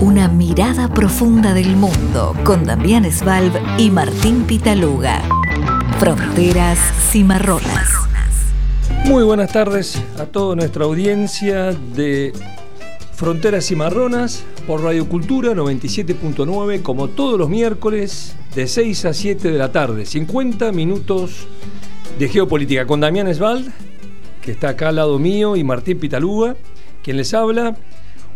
Una mirada profunda del mundo con Damián Svalb y Martín Pitaluga. Fronteras cimarronas. Muy buenas tardes a toda nuestra audiencia de Fronteras Cimarronas por Radio Cultura 97.9, como todos los miércoles, de 6 a 7 de la tarde. 50 minutos de geopolítica con Damián Svalb, que está acá al lado mío, y Martín Pitaluga, quien les habla.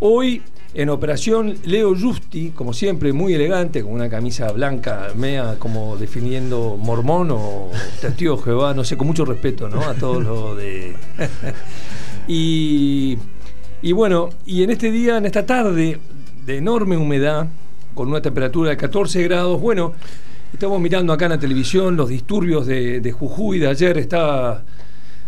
Hoy en operación, Leo Justi, como siempre, muy elegante, con una camisa blanca, mea, como definiendo mormón o testigo de Jehová, no sé, con mucho respeto, ¿no? A todos los de. y, y bueno, y en este día, en esta tarde de enorme humedad, con una temperatura de 14 grados, bueno, estamos mirando acá en la televisión los disturbios de, de Jujuy de ayer, está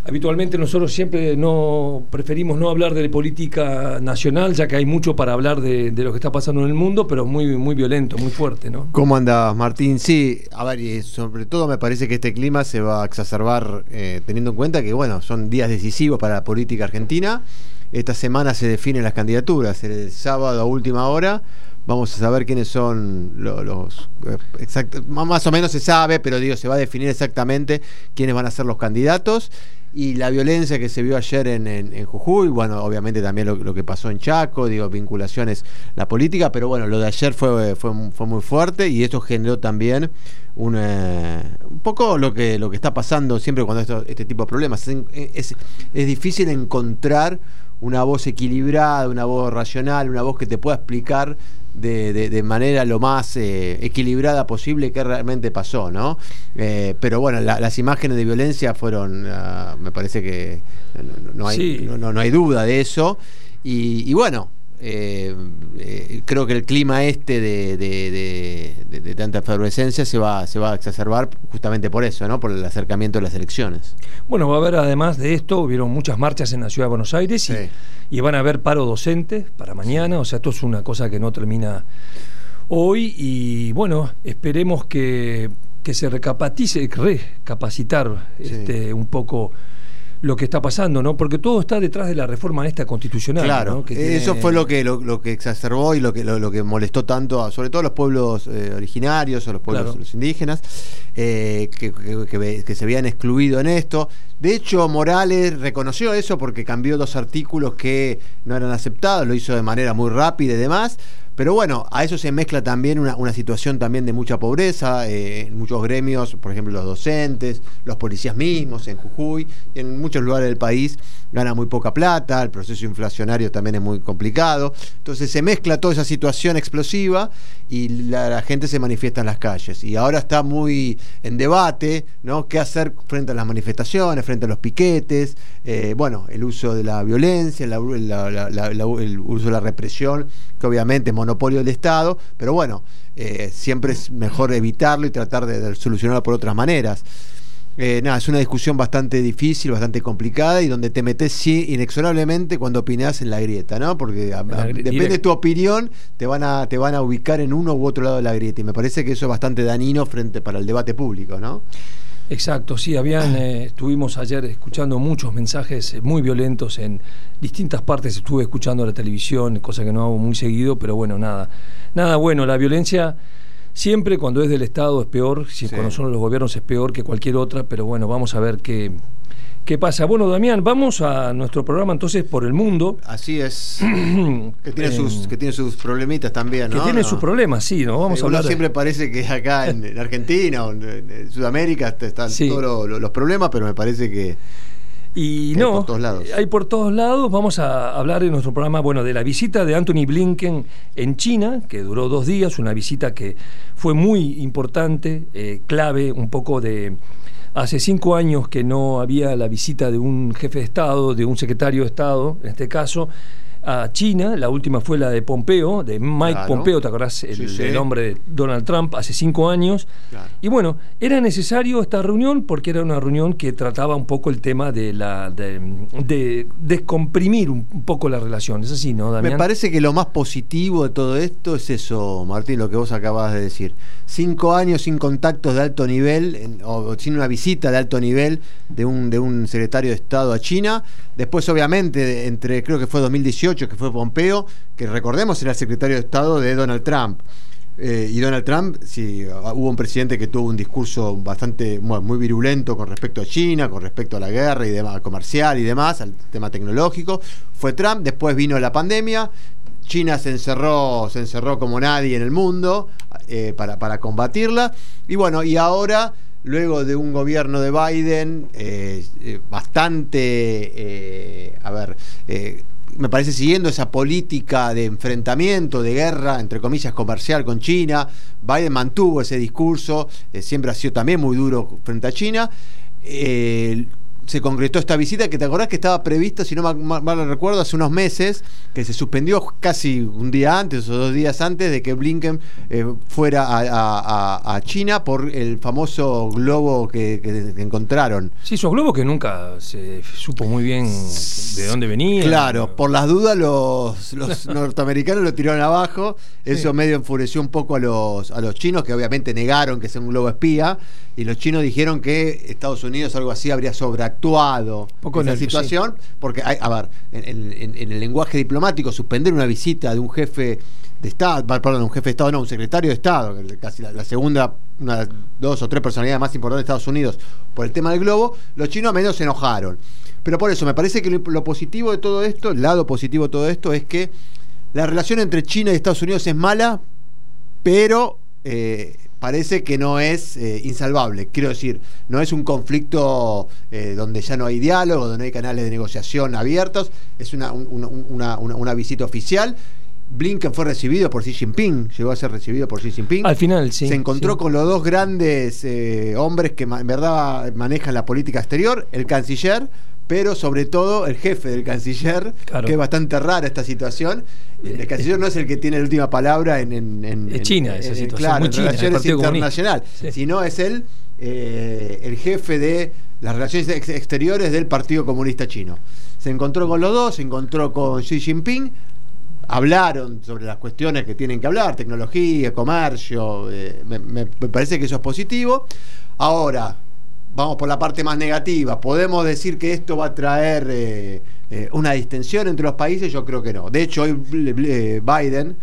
Habitualmente nosotros siempre no preferimos no hablar de política nacional, ya que hay mucho para hablar de, lo que está pasando en el mundo, pero muy, muy violento, muy fuerte, ¿no? ¿Cómo andas, Martín? Sí, a ver, y sobre todo me parece que este clima se va a exacerbar eh, teniendo en cuenta que, bueno, son días decisivos para la política argentina. Esta semana se definen las candidaturas, el sábado a última hora vamos a saber quiénes son los, eh, más o menos se sabe, pero digo, se va a definir exactamente quiénes van a ser los candidatos y la violencia que se vio ayer en, Jujuy, bueno, obviamente también lo, que pasó en Chaco, digo, vinculaciones, la política, pero bueno, lo de ayer fue, fue, fue muy fuerte y esto generó también un, eh, un poco lo que, lo que está pasando siempre cuando este tipo de problemas. Es, es, difícil encontrar una voz equilibrada, una voz racional, una voz que te pueda explicar de, de, manera lo más eh, equilibrada posible qué realmente pasó, ¿no? Eh, pero bueno, las imágenes de violencia fueron, ah, me parece que no, hay, no, hay duda de eso. y bueno, eh, eh, creo que el clima este de, tanta efervescencia se va, se va a exacerbar justamente por eso, ¿no? por el acercamiento de las elecciones. Bueno, va a haber además de esto, hubieron muchas marchas en la ciudad de Buenos Aires y, van a haber paro docente para mañana, o sea, esto es una cosa que no termina hoy y bueno, esperemos que, se recapacite, recapacitar este, un poco lo que está pasando, ¿no? Porque todo está detrás de la reforma esta constitucional. Claro, eso fue lo que lo, que exacerbó y lo que lo, que molestó tanto, a, sobre todo a los pueblos eh, originarios, a los pueblos indígenas, eh, que, que, se habían excluido en esto. De hecho, Morales reconoció eso porque cambió dos artículos que no eran aceptados, lo hizo de manera muy rápida y demás. Pero bueno, a eso se mezcla también una, situación también de mucha pobreza, eh, en muchos gremios, por ejemplo los docentes, los policías mismos en Jujuy, en muchos lugares del país gana muy poca plata, el proceso inflacionario también es muy complicado. Entonces se mezcla toda esa situación explosiva y la, gente se manifiesta en las calles. Y ahora está muy en debate, ¿no? ¿Qué hacer frente a las manifestaciones, frente a los piquetes? Eh, bueno, el uso de la violencia, el uso de la represión, que obviamente monopolio del Estado, pero bueno, eh, siempre es mejor evitarlo y tratar de solucionarlo por otras maneras. Eh, nada, es una discusión bastante difícil, bastante complicada y donde te metes sí, inexorablemente cuando opinás en la grieta, ¿no? Porque depende de tu opinión, te van, a, te van a ubicar en uno u otro lado de la grieta y me parece que eso es bastante dañino frente para el debate público, ¿no? Exacto, sí, habían, eh, estuvimos ayer escuchando muchos mensajes eh, muy violentos en distintas partes, estuve escuchando la televisión, cosa que no hago muy seguido, pero bueno, nada, nada bueno, la violencia Siempre cuando es del Estado es peor, si cuando son los gobiernos es peor que cualquier otra, pero bueno, vamos a ver qué, qué pasa. Bueno, Damián, vamos a nuestro programa entonces por el mundo. Así es. que, tiene sus, que tiene sus problemitas también, ¿no? Que tiene sus problemas, sí, ¿no? Vamos a hablar. siempre parece que acá en, Argentina o en, Sudamérica están todos los problemas, pero me parece que y no, hay por todos lados. Hay por todos lados. Vamos a hablar en nuestro programa, bueno, de la visita de Anthony Blinken en China, que duró dos días, una visita que fue muy importante, eh, clave, un poco de... Hace cinco años que no había la visita de un jefe de Estado, de un secretario de Estado, en este caso, a China, la última fue la de Pompeo, de Mike Pompeo, ¿te acordás? El, nombre de Donald Trump hace cinco años. Y bueno, era necesario esta reunión porque era una reunión que trataba un poco el tema de la de, descomprimir un, poco la relación. ¿Es así, no, Damián? Me parece que lo más positivo de todo esto es eso, Martín, lo que vos acabas de decir. Cinco años sin contactos de alto nivel, o sin una visita de alto nivel de un, de un secretario de Estado a China. Después, obviamente, entre creo que fue 2018 2018, que fue Pompeo, que recordemos era el secretario de Estado de Donald Trump. Eh, y Donald Trump, sí, hubo un presidente que tuvo un discurso bastante muy virulento con respecto a China, con respecto a la guerra y demás, comercial y demás, al tema tecnológico. Fue Trump, después vino la pandemia, China se encerró, se encerró como nadie en el mundo eh, para, para, combatirla. Y bueno, y ahora, luego de un gobierno de Biden eh, bastante, a ver, me parece siguiendo esa política de enfrentamiento, de guerra, entre comillas, comercial con China. Biden mantuvo ese discurso, eh, siempre ha sido también muy duro frente a China. Eh, se concretó esta visita que te acordás que estaba prevista, si no mal, recuerdo, hace unos meses, que se suspendió casi un día antes o dos días antes de que Blinken eh, fuera a, China por el famoso globo que, encontraron. Sí, esos globos que nunca se supo muy bien de dónde venían. Claro, por las dudas los, norteamericanos lo tiraron abajo, eso medio enfureció un poco a los, a los chinos, que obviamente negaron que sea un globo espía, y los chinos dijeron que Estados Unidos algo así habría sobreactuado actuado Poco en esa situación, porque, hay, a ver, en, el lenguaje diplomático, suspender una visita de un jefe de Estado, perdón, un jefe de Estado, no, un secretario de Estado, casi la, segunda, una, dos o tres personalidades más importantes de Estados Unidos por el tema del globo, los chinos a menos se enojaron. Pero por eso, me parece que lo, positivo de todo esto, el lado positivo de todo esto, es que la relación entre China y Estados Unidos es mala, pero eh, parece que no es eh, insalvable. Quiero decir, no es un conflicto eh, donde ya no hay diálogo, donde no hay canales de negociación abiertos, es una, una, visita oficial. Blinken fue recibido por Xi Jinping, llegó a ser recibido por Xi Jinping. Al final, sí. Se encontró con los dos grandes eh, hombres que en verdad manejan la política exterior, el canciller pero sobre todo el jefe del canciller, que es bastante rara esta situación. El canciller no es el que tiene la última palabra en, en, China, esa situación. en relaciones internacionales, sino es él eh, el jefe de las relaciones exteriores del Partido Comunista Chino. Se encontró con los dos, se encontró con Xi Jinping, hablaron sobre las cuestiones que tienen que hablar, tecnología, comercio, eh, me parece que eso es positivo. Ahora, vamos por la parte más negativa, ¿podemos decir que esto va a traer eh, eh, una distensión entre los países? Yo creo que no. De hecho, hoy eh, Biden,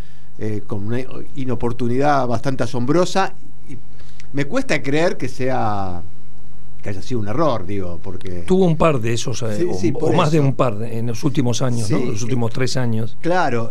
con una inoportunidad bastante asombrosa, me cuesta creer que sea que haya sido un error, digo, porque... Tuvo un par de esos, o, más de un par en los últimos años, ¿no? Los últimos tres años. Claro,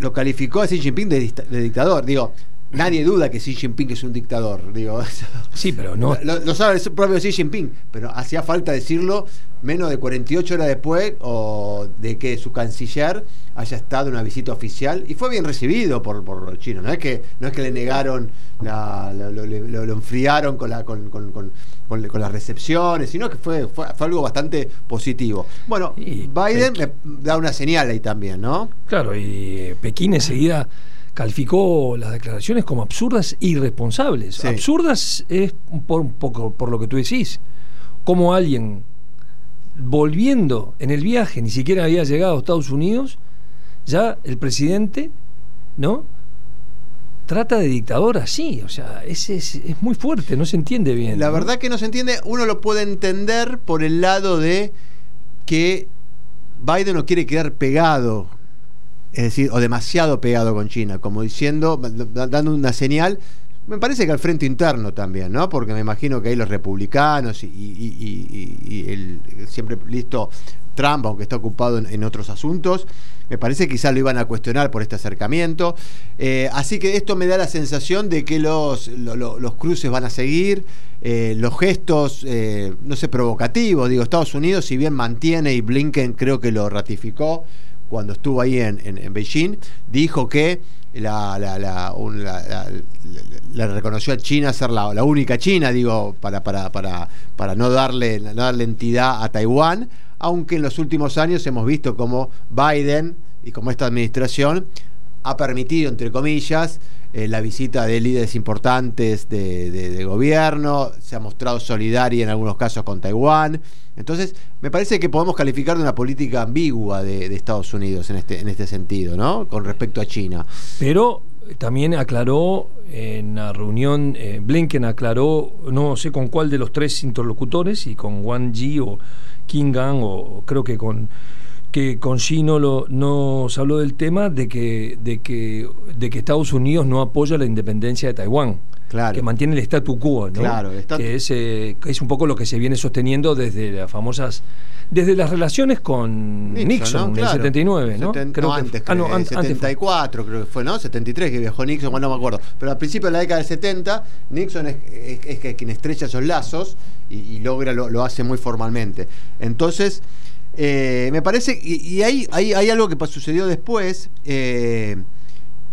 lo calificó a Xi Jinping de dictador, digo Nadie duda que Xi Jinping es un dictador, digo. Sí, pero no. Lo, sabe el propio Xi Jinping, pero hacía falta decirlo menos de 48 horas después o de que su canciller haya estado en una visita oficial y fue bien recibido por, por los chinos. No es que, no es que le negaron, lo, enfriaron con, la, con, con, con, las recepciones, sino que fue, fue, algo bastante positivo. Bueno, Biden da una señal ahí también, ¿no? Claro, y Pekín enseguida calificó las declaraciones como absurdas e irresponsables. Absurdas es por un poco por lo que tú decís. Como alguien volviendo en el viaje, ni siquiera había llegado a Estados Unidos, ya el presidente, ¿no? Trata de dictador así, o sea, es, es, es muy fuerte, no se entiende bien. La verdad que no se entiende, uno lo puede entender por el lado de que Biden no quiere quedar pegado es decir, o demasiado pegado con China, como diciendo, dando una señal, me parece que al frente interno también, ¿no? Porque me imagino que hay los republicanos y, el siempre listo Trump, aunque está ocupado en, otros asuntos, me parece que quizás lo iban a cuestionar por este acercamiento. Eh, así que esto me da la sensación de que los, los cruces van a seguir, eh, los gestos, eh, no sé, provocativos. Digo, Estados Unidos, si bien mantiene y Blinken creo que lo ratificó, cuando estuvo ahí en, Beijing, dijo que la, reconoció a China ser la, única China, digo, para, para, para, para no, darle, no darle entidad a Taiwán, aunque en los últimos años hemos visto como Biden y como esta administración ha permitido, entre comillas, eh, la visita de líderes importantes de, gobierno, se ha mostrado solidaria en algunos casos con Taiwán. Entonces, me parece que podemos calificar de una política ambigua de, Estados Unidos en este, en este sentido, ¿no? Con respecto a China. Pero también aclaró en la reunión, eh, Blinken aclaró, no sé con cuál de los tres interlocutores, y con Wang Yi o King Gang, o creo que con que con sí no lo, nos habló del tema de que, de, que, de que Estados Unidos no apoya la independencia de Taiwán. Claro. que mantiene el statu quo, ¿no? Claro, que es, eh, es un poco lo que se viene sosteniendo desde las famosas desde las relaciones con Nixon, en el 79, ¿no? creo antes, ah, no, 74 creo que fue, ¿no? 73 que viajó Nixon, bueno, no me acuerdo. Pero al principio de la década del 70, Nixon es, es, quien estrecha esos lazos y, logra, lo, hace muy formalmente. Entonces, eh, me parece, y, hay, hay, algo que sucedió después, eh,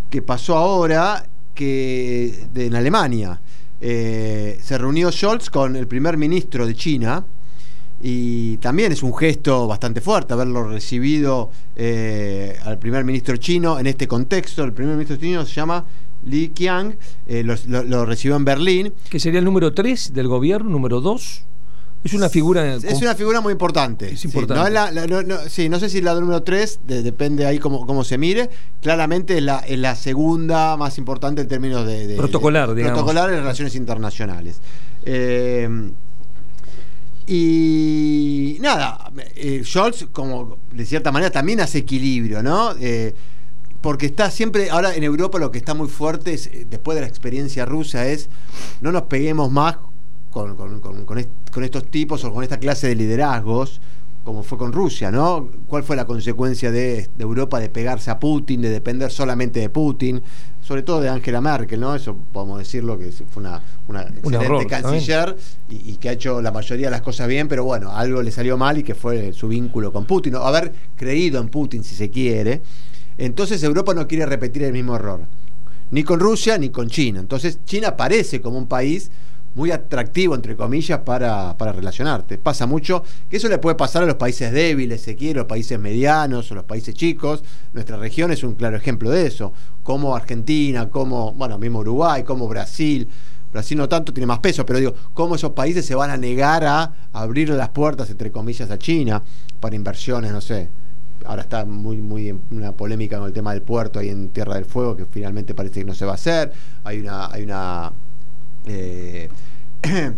que pasó ahora, que en Alemania. Eh, se reunió Scholz con el primer ministro de China, y también es un gesto bastante fuerte haberlo recibido al primer ministro chino en este contexto. El primer ministro chino se llama Li Qiang, lo, recibió en Berlín. Que sería el número 3 del gobierno, número 2. Es una figura. Es una figura muy importante. Es importante. Sí, no, sé si la número 3, depende ahí cómo, cómo, se mire. Claramente es la, la segunda más importante en términos de. protocolar, digamos. Protocolar en relaciones internacionales. Eh, y nada, eh, Scholz, como de cierta manera, también hace equilibrio, ¿no? Eh, porque está siempre, ahora en Europa lo que está muy fuerte, es, después de la experiencia rusa, es no nos peguemos más con, con estos tipos o con esta clase de liderazgos, como fue con Rusia, ¿no? ¿Cuál fue la consecuencia de, Europa de pegarse a Putin, de depender solamente de Putin? Sobre todo de Angela Merkel, ¿no? Eso podemos decirlo, que fue una, una excelente canciller y, que ha hecho la mayoría de las cosas bien, pero bueno, algo le salió mal y que fue su vínculo con Putin, o haber creído en Putin, si se quiere. Entonces Europa no quiere repetir el mismo error, ni con Rusia ni con China. Entonces China parece como un país muy atractivo, entre comillas, para, para, relacionarte. Pasa mucho que eso le puede pasar a los países débiles, se quiere, los países medianos o los países chicos. Nuestra región es un claro ejemplo de eso. Como Argentina, como, bueno, mismo Uruguay, como Brasil. Brasil no tanto, tiene más peso, pero digo, cómo esos países se van a negar a abrir las puertas, entre comillas, a China para inversiones, no sé. Ahora está muy, muy en una polémica con el tema del puerto ahí en Tierra del Fuego, que finalmente parece que no se va a hacer. Hay una, hay una eh,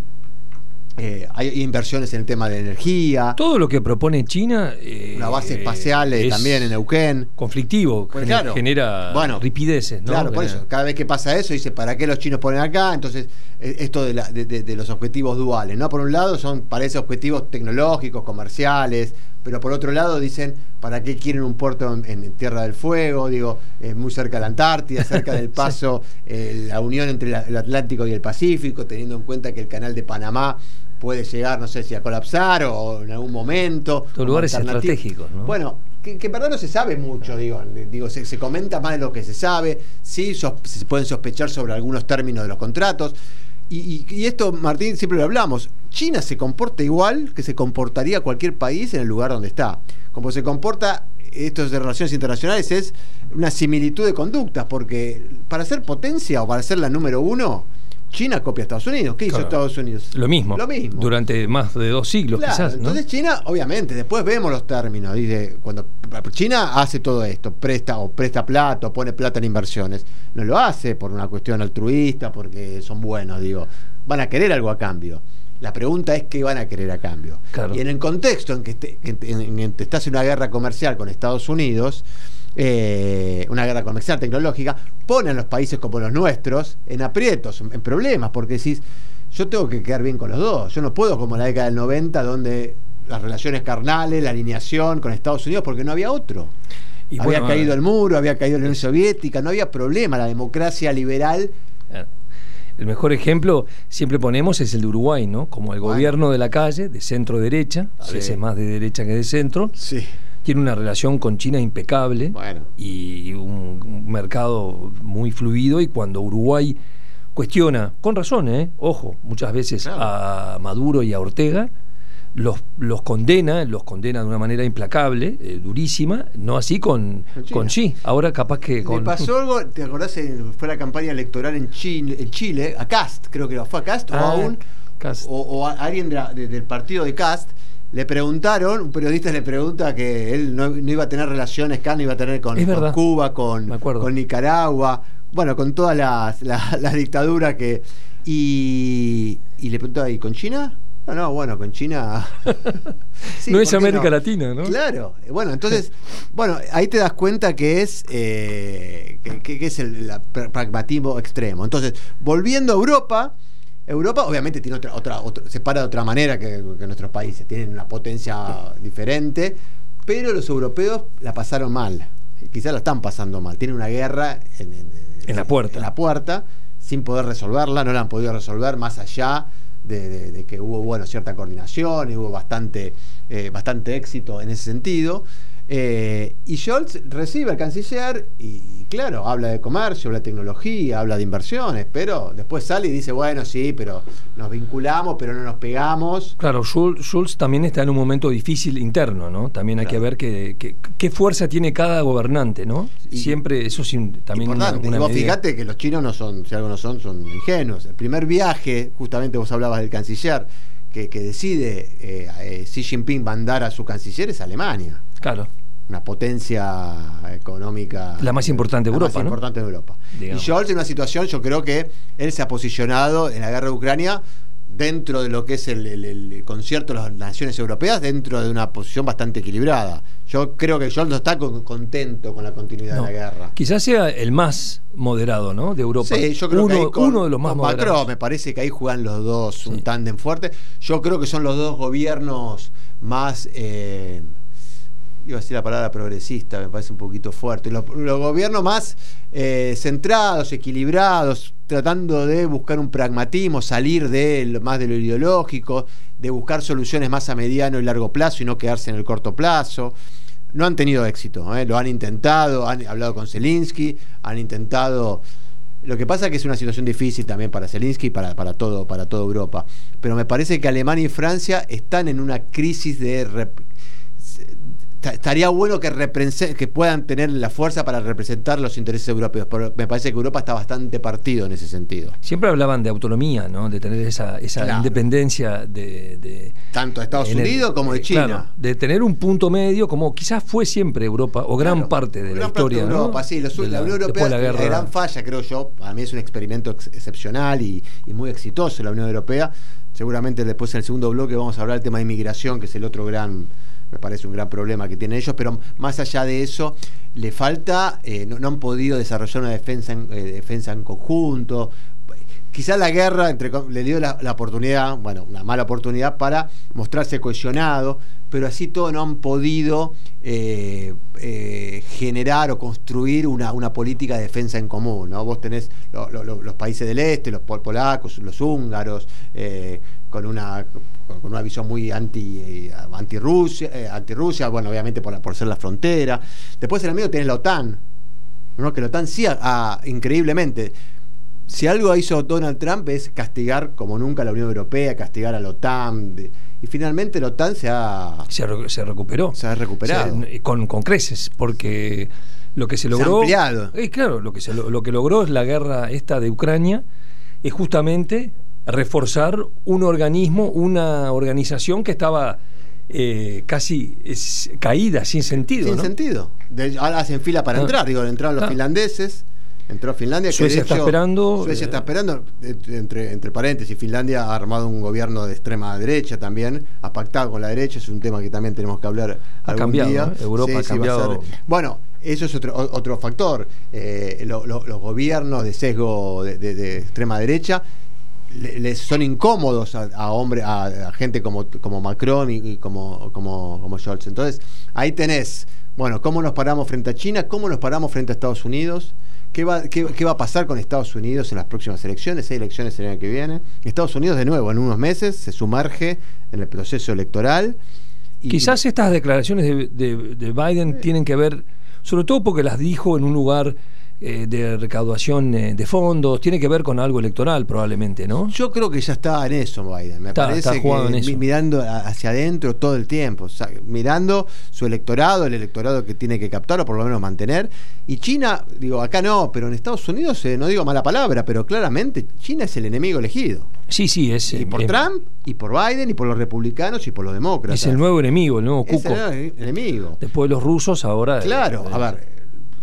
eh, hay inversiones en el tema de energía. Todo lo que propone China. Eh, una base espacial también en Neuquén. Conflictivo, pues genera bueno, ripideces. Claro, por eso. Cada vez que pasa eso, dice, ¿para qué los chinos ponen acá? Entonces, esto de, los objetivos duales. ¿no? Por un lado, son, parece objetivos tecnológicos, comerciales, pero por otro lado dicen, ¿para qué quieren un puerto en, Tierra del Fuego? Digo, es muy cerca de la Antártida, cerca del paso, eh, la unión entre el Atlántico y el Pacífico, teniendo en cuenta que el canal de Panamá puede llegar, no sé si a colapsar o en algún momento. Son lugares estratégicos, ¿no? Bueno, que, en verdad no se sabe mucho, digo, digo se, comenta más de lo que se sabe, sí, se pueden sospechar sobre algunos términos de los contratos. Y, esto, Martín, siempre lo hablamos. China se comporta igual que se comportaría cualquier país en el lugar donde está. Como se comporta esto de relaciones internacionales es una similitud de conductas, porque para ser potencia o para ser la número uno, China copia a Estados Unidos. ¿Qué hizo Estados Unidos? Lo mismo. Lo mismo. Durante más de dos siglos, quizás. Entonces China, obviamente, después vemos los términos. Dice, cuando China hace todo esto, presta o presta plata o pone plata en inversiones. No lo hace por una cuestión altruista, porque son buenos, digo. Van a querer algo a cambio. La pregunta es qué van a querer a cambio. Y en el contexto en que, en que estás en una guerra comercial con Estados Unidos, eh, una guerra comercial tecnológica, ponen a los países como los nuestros en aprietos, en problemas, porque decís, yo tengo que quedar bien con los dos, yo no puedo como en la década del 90, donde las relaciones carnales, la alineación con Estados Unidos, porque no había otro. Y había caído el muro, había caído la Unión Soviética, no había problema, la democracia liberal. Eh, el mejor ejemplo siempre ponemos es el de Uruguay, ¿no? Como el gobierno de la calle, de centro derecha, a veces más de derecha que de centro. Sí tiene una relación con China impecable y un, mercado muy fluido y cuando Uruguay cuestiona, con razón, ¿eh? ojo, muchas veces a Maduro y a Ortega, los, los condena, los condena de una manera implacable, eh, durísima, no así con, con sí. Ahora capaz que con. Me pasó algo, ¿te acordás? Fue la campaña electoral en Chile, en Chile a Cast, creo que fue a Cast, o ah, aún. O, a alguien del partido de Cast le preguntaron, un periodista le pregunta que él no, iba a tener relaciones, que no iba a tener con, Cuba, con, con, Nicaragua, bueno, con todas las la, dictaduras que... Y, y le preguntaba, ¿y con China? No, no, bueno, con China. no es América Latina, ¿no? Claro. Bueno, entonces, bueno, ahí te das cuenta que es, eh, que, es el pragmatismo extremo. Entonces, volviendo a Europa. Europa obviamente tiene otra, otra, se para de otra manera que, nuestros países, tienen una potencia diferente, pero los europeos la pasaron mal, quizás la están pasando mal, tienen una guerra en, la puerta. En la puerta, sin poder resolverla, no la han podido resolver más allá de, que hubo bueno, cierta coordinación y hubo bastante, eh, bastante éxito en ese sentido. Eh, y Scholz recibe al canciller y, claro, habla de comercio, habla de tecnología, habla de inversiones, pero después sale y dice, bueno, sí, pero nos vinculamos, pero no nos pegamos. Claro, Schulz, también está en un momento difícil interno, ¿no? También hay que ver qué fuerza tiene cada gobernante, ¿no? Siempre eso es también importante. Una, vos fíjate que los chinos no son, si algo no son, son ingenuos. El primer viaje, justamente vos hablabas del canciller, que, decide eh, eh, Xi Jinping mandar a su canciller es Alemania. Claro una potencia económica. La más importante de Europa. Más importante de Europa. Y Scholz en una situación, yo creo que él se ha posicionado en la guerra de Ucrania dentro de lo que es el, concierto de las naciones europeas, dentro de una posición bastante equilibrada. Yo creo que Scholz no está contento con la continuidad de la guerra. Quizás sea el más moderado, ¿no? De Europa. Sí, yo creo que uno de los más moderados. me parece que ahí juegan los dos un tándem fuerte. Yo creo que son los dos gobiernos más eh, iba a decir la palabra progresista, me parece un poquito fuerte, los, gobiernos más eh, centrados, equilibrados, tratando de buscar un pragmatismo, salir de más de lo ideológico, de buscar soluciones más a mediano y largo plazo y no quedarse en el corto plazo. No han tenido éxito, ¿eh? lo han intentado, han hablado con Zelensky, han intentado... Lo que pasa es que es una situación difícil también para Zelensky y para, para, todo, para toda Europa. Pero me parece que Alemania y Francia están en una crisis de estaría bueno que, que puedan tener la fuerza para representar los intereses europeos, pero me parece que Europa está bastante partido en ese sentido. Siempre hablaban de autonomía, ¿no? de tener esa, independencia de, Tanto de Estados Unidos como de China. de tener un punto medio, como quizás fue siempre Europa, o gran parte de la historia. De Europa, sí, la, Unión Europea la, gran falla, creo yo, a mí es un experimento excepcional y, y muy exitoso la Unión Europea. Seguramente después en el segundo bloque vamos a hablar del tema de inmigración, que es el otro gran me parece un gran problema que tienen ellos, pero más allá de eso, le falta, eh, no, han podido desarrollar una defensa en, eh, defensa en conjunto. Quizá la guerra entre, le dio la, oportunidad, bueno, una mala oportunidad para mostrarse cohesionado, pero así todo no han podido eh, generar o construir una, una, política de defensa en común. ¿no? Vos tenés los países del este, los polacos, los húngaros, con una con una visión muy anti, eh, anti Rusia, eh, anti Rusia, bueno, obviamente por, por ser la frontera. Después en el medio tenés la OTAN, ¿no? que la OTAN sí, increíblemente, si algo hizo Donald Trump es castigar como nunca a la Unión Europea, castigar a la OTAN. y finalmente la OTAN se ha... Se, recuperó. Se ha recuperado. con, con creces, porque lo que se logró... Se ha ampliado. Eh, claro, lo que, se, lo que logró es la guerra esta de Ucrania, es justamente reforzar un organismo, una organización que estaba eh, casi caída, sin sentido. Sin sentido. ahora hacen fila para ah. entrar, digo, entraron los ah. finlandeses. Entró Finlandia. Suecia está esperando. Suecia está esperando, entre, entre paréntesis, Finlandia ha armado un gobierno de extrema derecha también, ha pactado con la derecha, es un tema que también tenemos que hablar ha algún cambiado, Europa ha cambiado. bueno, eso es otro, otro factor. Eh, los gobiernos de sesgo de extrema derecha les son incómodos a, hombre, a, gente como, como Macron y, como, como, como Scholz. Entonces, ahí tenés, bueno, cómo nos paramos frente a China, cómo nos paramos frente a Estados Unidos, qué va, qué, va a pasar con Estados Unidos en las próximas elecciones, hay elecciones el año que viene. Estados Unidos, de nuevo, en unos meses se sumerge en el proceso electoral. Quizás estas declaraciones de, de Biden tienen que ver, sobre todo porque las dijo en un lugar eh, de recaudación eh, de fondos, tiene que ver con algo electoral probablemente, ¿no? Yo creo que ya está en eso Biden, me parece que mirando hacia adentro todo el tiempo, mirando su electorado, el electorado que tiene que captar o por lo menos mantener, y China, digo, acá no, pero en Estados Unidos, eh, no digo mala palabra, pero claramente China es el enemigo elegido. Sí, sí, es. Y por Trump, y por Biden, y por los republicanos, y por los demócratas. Es el nuevo enemigo, el nuevo cuco. Es el enemigo. Después de los rusos, ahora. Claro, a ver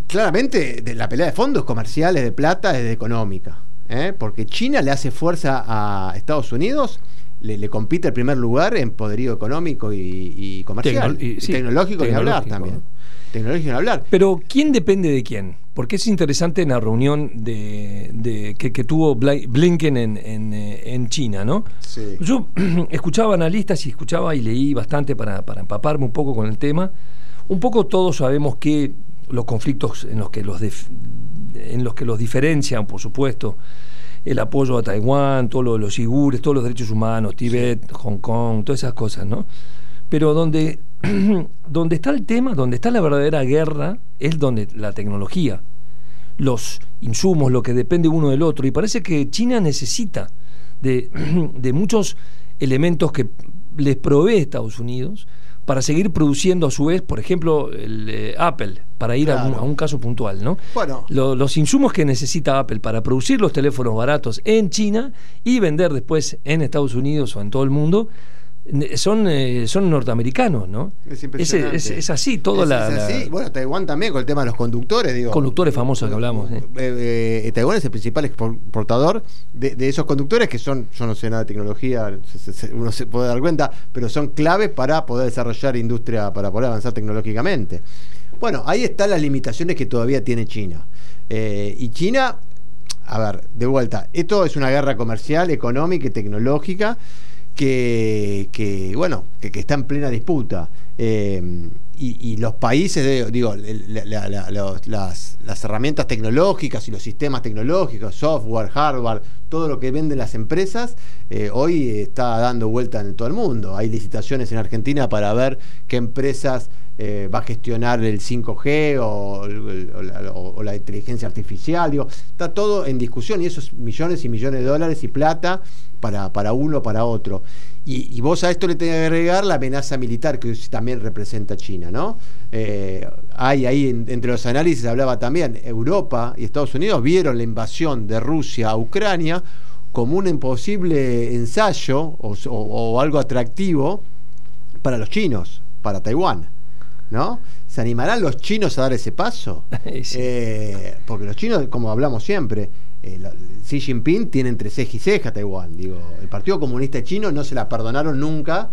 claramente de la pelea de fondos comerciales, de plata, es de económica. ¿eh? Porque China le hace fuerza a Estados Unidos le, compite el primer lugar en poderío económico y, comercial. y, tecnológico, ni hablar también. Tecnológico ni hablar. Pero ¿quién depende de quién? Porque es interesante en la reunión de, que, tuvo Blinken eh, en, China, ¿no? Yo escuchaba analistas y escuchaba y leí bastante para, para empaparme un poco con el tema. Un poco todos sabemos que los conflictos en los que los, en los, que los diferencian, por supuesto, el apoyo a Taiwán, todo lo de los uigures, todos los derechos humanos, Tibet, Hong Kong, todas esas cosas, ¿no? Pero donde, donde está el tema, donde está la verdadera guerra, es donde la tecnología, los insumos, lo que depende uno del otro. Y parece que China necesita de, de muchos elementos que les provee Estados Unidos para seguir produciendo a su vez, por ejemplo, el, eh, Apple, para ir a, un, caso puntual, ¿no? Bueno. los insumos que necesita Apple para producir los teléfonos baratos en China y vender después en Estados Unidos o en todo el mundo son, eh, son norteamericanos, ¿no? Es impresionante. Es, así, todo la. Bueno, Taiwán también con el tema de los conductores, digo. Conductores famosos que hablamos. ¿eh? Eh, Taiwán es el principal exportador de, esos conductores que son, yo no sé nada de tecnología, uno se puede dar cuenta, pero son clave para poder desarrollar industria, para poder avanzar tecnológicamente. Bueno, ahí están las limitaciones que todavía tiene China. y China, a ver, de vuelta, esto es una guerra comercial, económica y tecnológica que, bueno, que, está en plena disputa. Eh, y, los países, digo, las, herramientas tecnológicas y los sistemas tecnológicos, software, hardware, todo lo que venden las empresas, eh, hoy está dando vuelta en todo el mundo. Hay licitaciones en Argentina para ver qué empresas eh, va a gestionar el 5G o, la, inteligencia artificial. Digo, está todo en discusión y esos millones y millones de dólares y plata para, para uno, para otro. Y, vos a esto le tenés que agregar la amenaza militar que también representa China, ¿no? Eh, hay ahí entre los análisis hablaba también, Europa y Estados Unidos vieron la invasión de Rusia a Ucrania como un imposible ensayo o, algo atractivo para los chinos, para Taiwán, ¿no? ¿Se animarán los chinos a dar ese paso? Eh, porque los chinos, como hablamos siempre, eh, Xi Jinping tiene entre ceja y ceja Taiwán. Digo, el Partido Comunista Chino no se la perdonaron nunca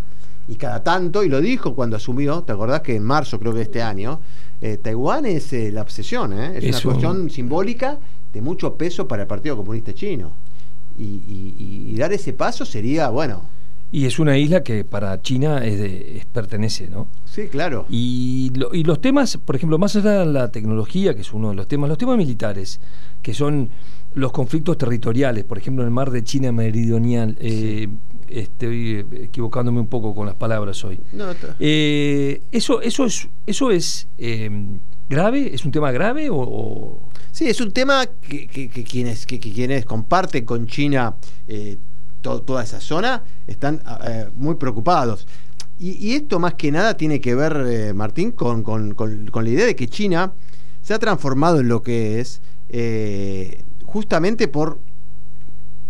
y cada tanto, y lo dijo cuando asumió, ¿te acordás que en marzo creo que de este año? Eh, Taiwán es la obsesión, es, una cuestión simbólica de mucho peso para el Partido Comunista Chino. Y, dar ese paso sería, bueno, y es una isla que para China es pertenece, ¿no? Sí, claro. Y, y, los temas, por ejemplo, más allá de la tecnología, que es uno de los temas, los temas militares, que son los conflictos territoriales, por ejemplo, en el mar de China Meridional. Eh, estoy equivocándome un poco con las palabras hoy. Eh, eso, eso es, eso es eh, grave, es un tema grave o, sí, es un tema que, quienes que, quienes comparten con China toda esa zona están muy preocupados. Y, esto más que nada tiene que ver, Martín, con, con, la idea de que China se ha transformado en lo que es justamente por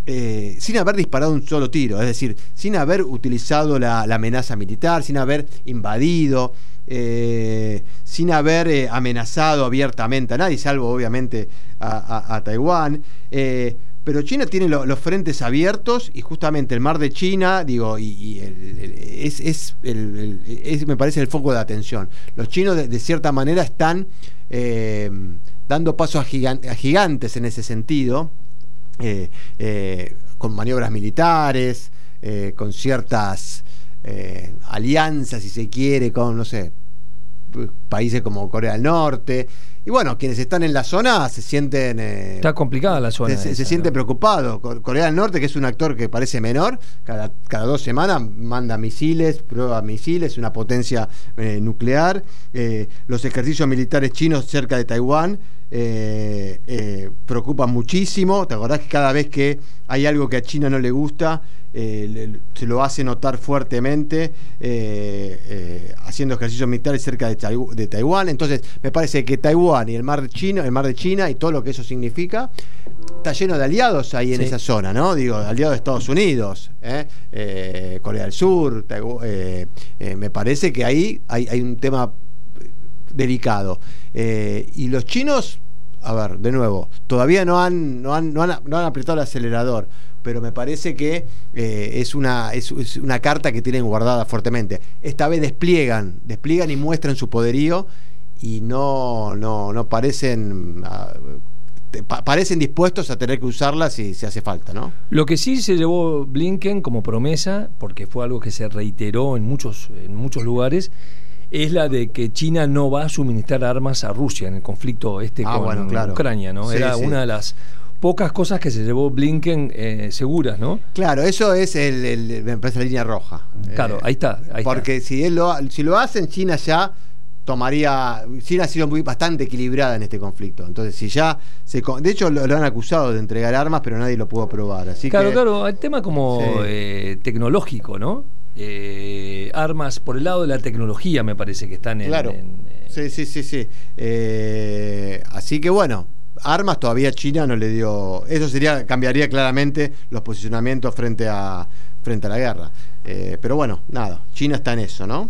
eh, sin haber disparado un solo tiro, es decir, sin haber utilizado la, amenaza militar, sin haber invadido, eh, sin haber eh, amenazado abiertamente a nadie, salvo obviamente a, Taiwán. Pero China tiene los frentes abiertos y justamente el mar de China, digo, y, es, me parece el foco de atención. Los chinos de, cierta manera están dando pasos a, gigantes en ese sentido, eh, eh, con maniobras militares, eh, con ciertas alianzas, si se quiere, con, no sé, países como Corea del Norte. Y bueno, quienes están en la zona se sienten... Está complicada la zona. Se, se siente preocupado. Corea del Norte, que es un actor que parece menor, cada, cada dos semanas manda misiles, prueba misiles, una potencia nuclear. los ejercicios militares chinos cerca de Taiwán eh, eh, preocupa muchísimo. ¿Te acordás que cada vez que hay algo que a China no le gusta, eh, se lo hace notar fuertemente haciendo ejercicios militares cerca de, Taiwán? Entonces, me parece que Taiwán y el mar, Chino, el mar de China y todo lo que eso significa está lleno de aliados ahí en esa zona, ¿no? Digo, aliados de Estados Unidos, Corea del Sur, me parece que ahí hay un tema delicado. Eh, y los chinos a ver, de nuevo, todavía no han, no han, no han, no han apretado el acelerador, pero me parece que eh, es, una, es, una carta que tienen guardada fuertemente. Esta vez despliegan, despliegan y muestran su poderío y no, no, no parecen... Ah, parecen dispuestos a tener que usarla si, se hace falta, ¿no? Lo que sí se llevó Blinken como promesa, porque fue algo que se reiteró en muchos, en muchos lugares, es la de que China no va a suministrar armas a Rusia en el conflicto este ah, con Ucrania, ¿no? Era una de las pocas cosas que se llevó Blinken eh, seguras, ¿no? Claro, eso es el, me parece la línea roja. Claro, ahí está. porque si él lo, si lo hacen, China ya tomaría. China ha sido muy, bastante equilibrada en este conflicto. Entonces, si ya se. De hecho, lo, han acusado de entregar armas, pero nadie lo pudo probar. Así claro, claro, el tema como eh, tecnológico, ¿no? Eh, armas por el lado de la tecnología, me parece que están en. Claro. sí, sí, sí, sí. así que bueno, armas todavía China no le dio. Eso sería, cambiaría claramente los posicionamientos frente a, frente a la guerra. Eh, pero bueno, nada, China está en eso, ¿no?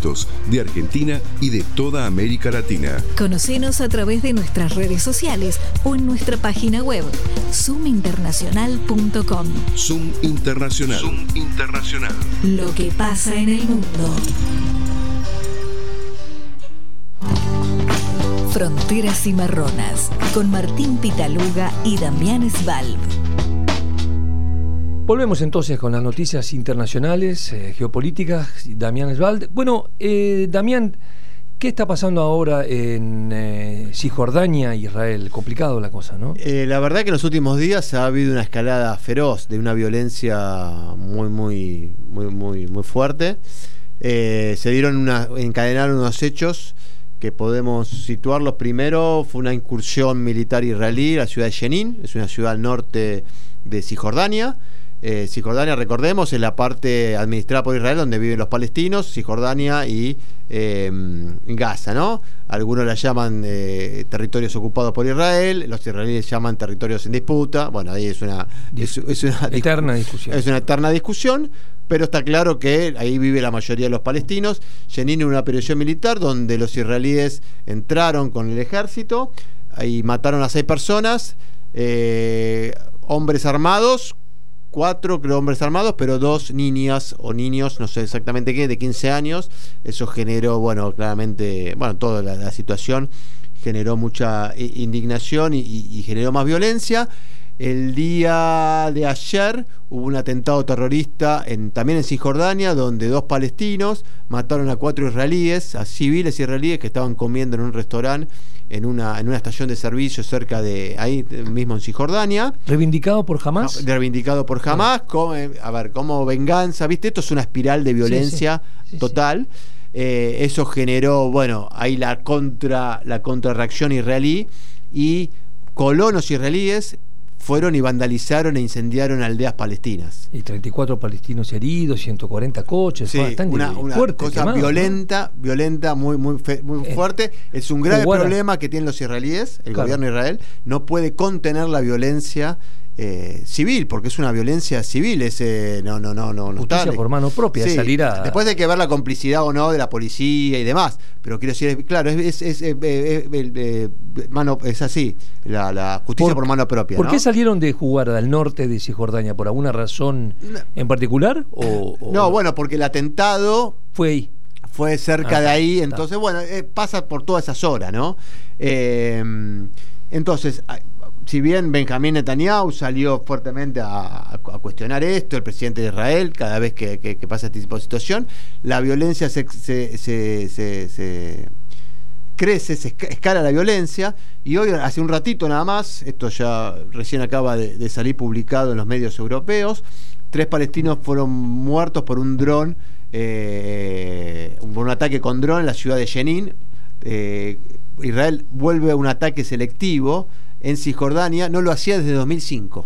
de Argentina y de toda América Latina. Conocenos a través de nuestras redes sociales o en nuestra página web zoominternacional.com. Zoom Internacional. Zoom Internacional. Lo que pasa en el mundo. Fronteras y Marronas con Martín Pitaluga y Damián Svalb. Volvemos entonces con las noticias internacionales, eh, geopolíticas. Damián Svalde. Bueno, eh, Damián, ¿qué está pasando ahora en eh, Cisjordania, Israel? Complicado la cosa, ¿no? la verdad que en los últimos días ha habido una escalada feroz de una violencia muy, muy, muy, muy, muy fuerte. se dieron una, encadenaron unos hechos que podemos situarlos. Primero fue una incursión militar israelí a la ciudad de Jenin, es una ciudad al norte de Cisjordania. Eh, Cisjordania, recordemos, es la parte administrada por Israel donde viven los palestinos, Cisjordania y em, Gaza, ¿no? Algunos la llaman eh, territorios ocupados por Israel, los israelíes llaman territorios en disputa. Bueno, ahí es una, es, una eterna discusión. Es una eterna discusión, pero está claro que ahí vive la mayoría de los palestinos. Jenin una operación militar donde los israelíes entraron con el ejército y mataron a seis personas. Eh, hombres armados cuatro, hombres armados, pero dos niñas o niños, no sé exactamente qué, de 15 años. Eso generó, bueno, claramente, bueno, toda la, situación generó mucha indignación y, generó más violencia. El día de ayer hubo un atentado terrorista en, también en Cisjordania, donde dos palestinos mataron a cuatro israelíes, a civiles israelíes que estaban comiendo en un restaurante en una, en una estación de servicio cerca de ahí mismo en Cisjordania. ¿Reivindicado por Hamas? reivindicado por Hamas. Eh, a ver, como venganza, ¿viste? Esto es una espiral de violencia total. Eh, eso generó, bueno, ahí la contra la contrarreacción israelí y colonos israelíes fueron y vandalizaron e incendiaron aldeas palestinas. Y 34 palestinos heridos, 140 coches, sí, una, cosa violenta, violenta, muy, muy, muy eh, fuerte. Es un grave problema que tienen los israelíes, el gobierno de Israel, no puede contener la violencia eh, civil, porque es una violencia civil, ese no, no, no, no, Justicia por mano propia, salir a... Después hay que ver la complicidad o no de la policía y demás, pero quiero decir, claro, es, es, es, eh, mano, es así, la, justicia por, mano propia. ¿Por qué salieron de jugar al norte de Cisjordania? ¿Por alguna razón en particular? O, No, bueno, porque el atentado... Fue ahí fue cerca ah, de ahí, entonces, bueno, eh, pasa por todas esas horas, ¿no? entonces, si bien Benjamín Netanyahu salió fuertemente a, cuestionar esto, el presidente de Israel, cada vez que, pasa este tipo de situación, la violencia se, crece, se escala la violencia, y hoy, hace un ratito nada más, esto ya recién acaba de, salir publicado en los medios europeos, tres palestinos fueron muertos por un dron, eh, por un ataque con dron en la ciudad de Jenin, eh, Israel vuelve a un ataque selectivo en Cisjordania, no lo hacía desde 2005.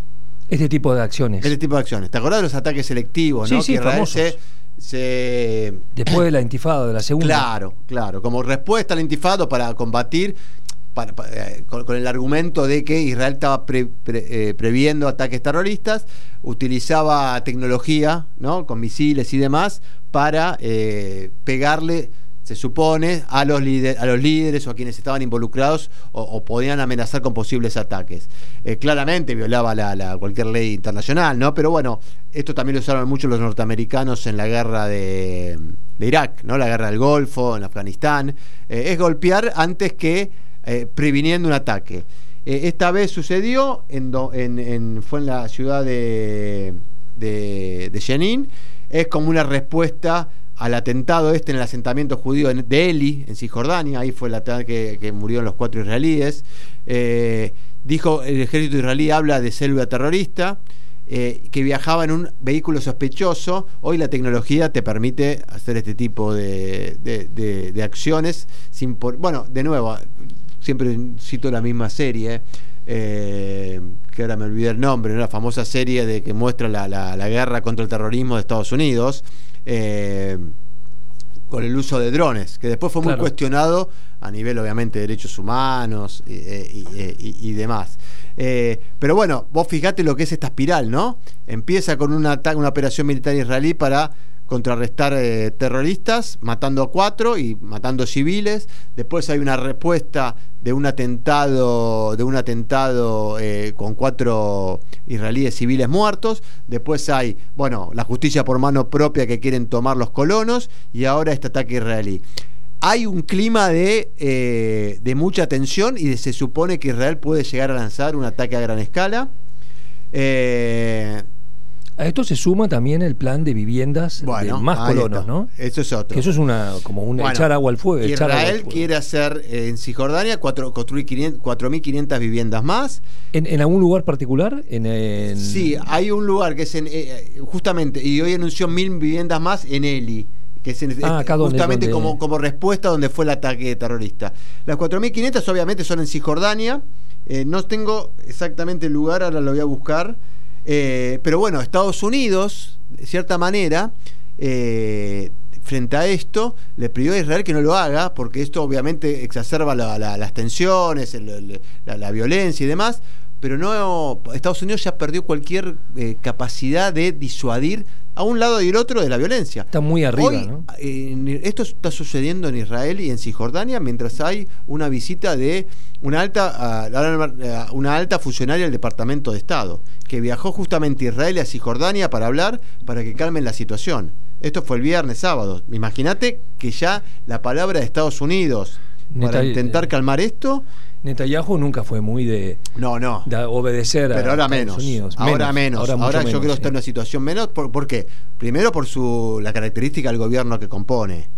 Este tipo de acciones. Este tipo de acciones. ¿Te acordás de los ataques selectivos? Sí, sí, que se, Después de la intifada, de la segunda. Claro, claro. Como respuesta al intifado para combatir eh, con, el argumento de que Israel estaba eh, previendo ataques terroristas, utilizaba tecnología, ¿no? con misiles y demás, para eh, pegarle se supone, a los, líderes o a quienes estaban involucrados o, podían amenazar con posibles ataques. claramente violaba la, cualquier ley internacional, ¿no? Pero bueno, esto también lo usaron mucho los norteamericanos en la guerra de, Irak, ¿no? La guerra del Golfo, en Afganistán. es golpear antes que eh, previniendo un ataque. Eh, esta vez sucedió, en, fue en la ciudad de, de, Jenin, es como una respuesta al atentado este en el asentamiento judío de Eli, en Cisjordania, ahí fue el ataque que, murieron los cuatro israelíes. Eh, dijo, el ejército israelí habla de célula terrorista. que viajaba en un vehículo sospechoso. Hoy la tecnología te permite hacer este tipo de, de acciones sin bueno, de nuevo, siempre cito la misma serie, eh, que ahora me olvidé el nombre, una la famosa serie de que muestra la, guerra contra el terrorismo de Estados Unidos. Eh, con el uso de drones, que después fue muy cuestionado a nivel obviamente de derechos humanos y, eh, demás. pero bueno, vos fijate lo que es esta espiral, ¿no? Empieza con una, una operación militar israelí para contrarrestar eh, terroristas, matando a cuatro y matando civiles. Después hay una respuesta de un atentado, de un atentado eh, con cuatro israelíes civiles muertos. Después hay, bueno, la justicia por mano propia que quieren tomar los colonos y ahora este ataque israelí. Hay un clima de, eh, de mucha tensión y se supone que Israel puede llegar a lanzar un ataque a gran escala. A esto se suma también el plan de viviendas de más colonos, ¿no? Eso es otro. Que eso es una como un echar agua al fuego. Israel quiere hacer eh, en Cisjordania cuatro, construir 4.500 viviendas más. ¿En, algún lugar particular? En, Sí, hay un lugar que es en, eh, justamente, y hoy anunció mil viviendas más en Eli que es ah, justamente Como, como respuesta donde fue el ataque terrorista. Las 4.500 obviamente son en Cisjordania. Eh, no tengo exactamente el lugar, ahora lo voy a buscar. Eh, pero bueno, Estados Unidos, de cierta manera, eh, frente a esto, le pidió a Israel que no lo haga, porque esto obviamente exacerba las tensiones, la, violencia y demás, pero no Estados Unidos ya perdió cualquier eh, capacidad de disuadir a un lado y el otro de la violencia. Está muy arriba, ¿no? esto está sucediendo en Israel y en Cisjordania mientras hay una visita de una alta, una alta funcionaria del Departamento de Estado, que viajó justamente a Israel y a Cisjordania para hablar, para que calmen la situación. Esto fue el viernes, sábado. Imagínate que ya la palabra de Estados Unidos para intentar calmar esto Netanyahu nunca fue muy de, no, no. obedecer Pero ahora menos, Ahora menos. Ahora, yo creo que está en una situación menos. ¿Por, qué? Primero por su la característica del gobierno que compone.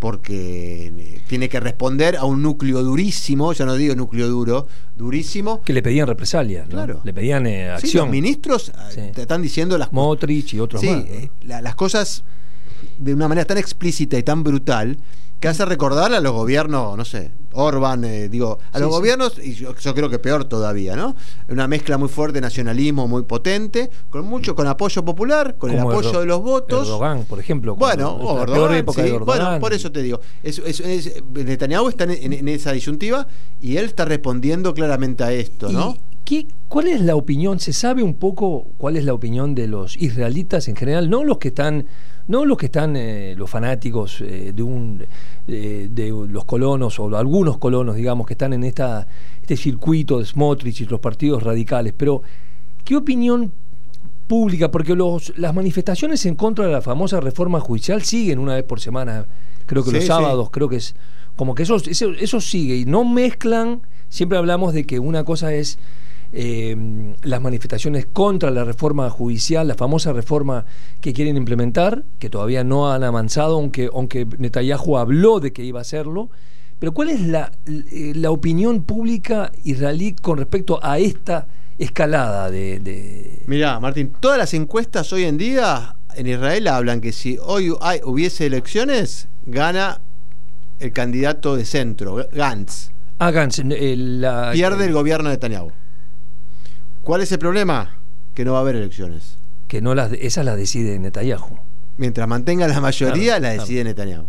Porque tiene que responder a un núcleo durísimo, ya no digo núcleo duro, durísimo. Que le pedían represalias, claro. Le pedían eh, acción. Sí, los ministros eh, te están diciendo las Motrich y otros más. Eh, las cosas de una manera tan explícita y tan brutal que hace recordar a los gobiernos, no sé, Orban, eh, digo, a los gobiernos, y yo, creo que peor todavía, ¿no? Una mezcla muy fuerte de nacionalismo, muy potente, con mucho, con apoyo popular, con el apoyo de los votos. Erdogan, por ejemplo. Bueno, bueno, por eso te digo. Es, Netanyahu está en, esa disyuntiva y él está respondiendo claramente a esto, ¿no? ¿Qué, ¿Cuál es la opinión? ¿Se sabe un poco cuál es la opinión de los israelitas en general? No los que están, no los que están, eh, los fanáticos eh, de un de los colonos o algunos colonos, digamos, que están en esta, este circuito de Smotrich y los partidos radicales. Pero, ¿qué opinión pública? Porque los, las manifestaciones en contra de la famosa reforma judicial siguen una vez por semana, creo que los sábados, creo que es como que eso, eso sigue y no mezclan, siempre hablamos de que una cosa es eh, las manifestaciones contra la reforma judicial, la famosa reforma que quieren implementar, que todavía no han avanzado, aunque, aunque Netanyahu habló de que iba a hacerlo. Pero ¿cuál es la, eh, la opinión pública israelí con respecto a esta escalada de, de... Mirá, Martín, todas las encuestas hoy en día en Israel hablan que si hoy hay, hubiese elecciones, gana el candidato de centro, Gantz. pierde el gobierno de Netanyahu. ¿Cuál es el problema? Que no va a haber elecciones. Que no las, esas las decide Netanyahu. Mientras mantenga la mayoría, la decide Netanyahu.